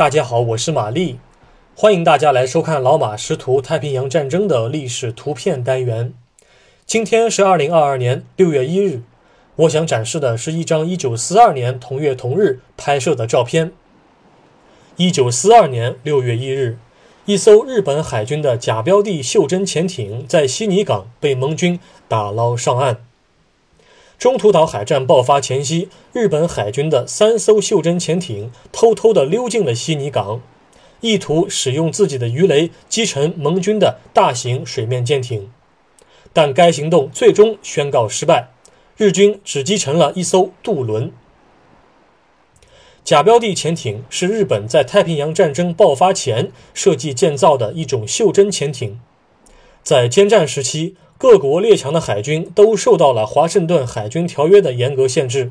大家好，我是玛丽，欢迎大家来收看老马识图太平洋战争的历史图片单元。今天是二零二二年六月一日，我想展示的是一张一九四二年同月同日拍摄的照片。一九四二年六月一日，一艘日本海军的假标的袖珍潜艇在悉尼港被盟军打捞上岸。中途岛海战爆发前夕，日本海军的三艘袖珍潜艇偷偷地溜进了悉尼港，意图使用自己的鱼雷击沉盟军的大型水面舰艇，但该行动最终宣告失败，日军只击沉了一艘渡轮。假标的潜艇是日本在太平洋战争爆发前设计建造的一种袖珍潜艇，在坚战时期。各国列强的海军都受到了华盛顿海军条约的严格限制。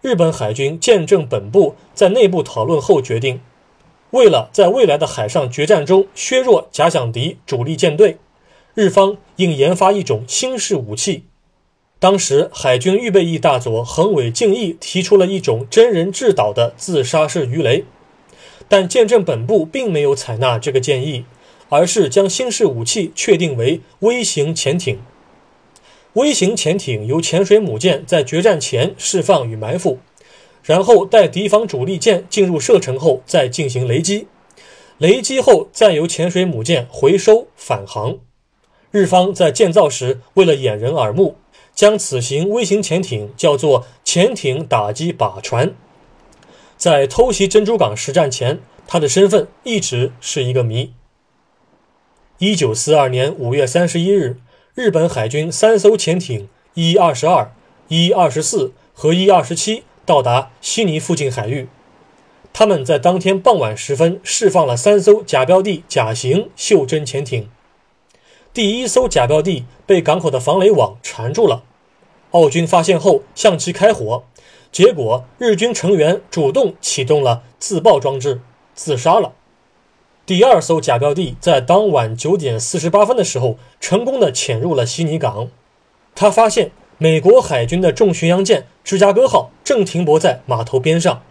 日本海军舰政本部在内部讨论后决定，为了在未来的海上决战中削弱假想敌主力舰队，日方应研发一种新式武器。当时，海军预备役大佐横尾敬义提出了一种真人制导的自杀式鱼雷，但舰政本部并没有采纳这个建议。而是将新式武器确定为微型潜艇。微型潜艇由潜水母舰在决战前释放与埋伏，然后待敌方主力舰进入射程后再进行雷击，雷击后再由潜水母舰回收返航。日方在建造时为了掩人耳目，将此型微型潜艇叫做潜艇打击靶船。在偷袭珍珠港实战前，它的身份一直是一个谜。一九四二年五月三十一日，日本海军三艘潜艇一二十二、一二十四和一二十七到达悉尼附近海域。他们在当天傍晚时分释放了三艘假标的甲型袖珍潜艇。第一艘假标的被港口的防雷网缠住了，澳军发现后向其开火，结果日军成员主动启动了自爆装置，自杀了。第二艘假标的在当晚九点四十八分的时候，成功的潜入了悉尼港。他发现美国海军的重巡洋舰芝加哥号正停泊在码头边上。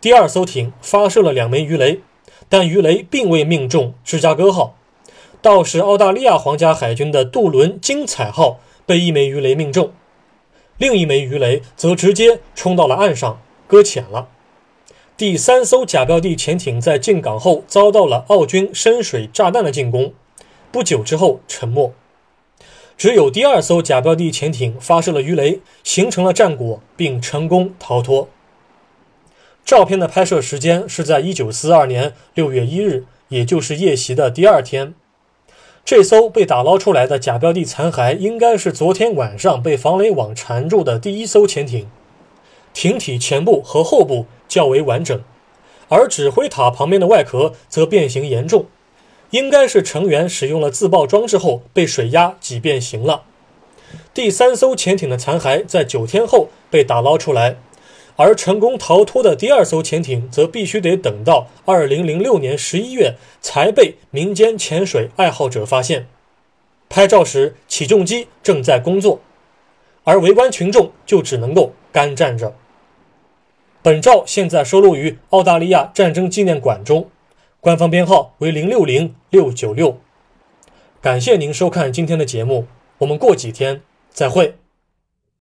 第二艘艇发射了两枚鱼雷，但鱼雷并未命中芝加哥号。倒是澳大利亚皇家海军的渡轮精彩号被一枚鱼雷命中，另一枚鱼雷则直接冲到了岸上，搁浅了。第三艘假标的潜艇在进港后遭到了澳军深水炸弹的进攻，不久之后沉没。只有第二艘假标的潜艇发射了鱼雷，形成了战果，并成功逃脱。照片的拍摄时间是在1942年6月1日，也就是夜袭的第二天。这艘被打捞出来的假标的残骸，应该是昨天晚上被防雷网缠住的第一艘潜艇。艇体前部和后部较为完整，而指挥塔旁边的外壳则变形严重，应该是成员使用了自爆装置后被水压挤变形了。第三艘潜艇的残骸在九天后被打捞出来，而成功逃脱的第二艘潜艇则必须得等到二零零六年十一月才被民间潜水爱好者发现。拍照时，起重机正在工作，而围观群众就只能够干站着。本照现在收录于澳大利亚战争纪念馆中，官方编号为零六零六九六。感谢您收看今天的节目，我们过几天再会。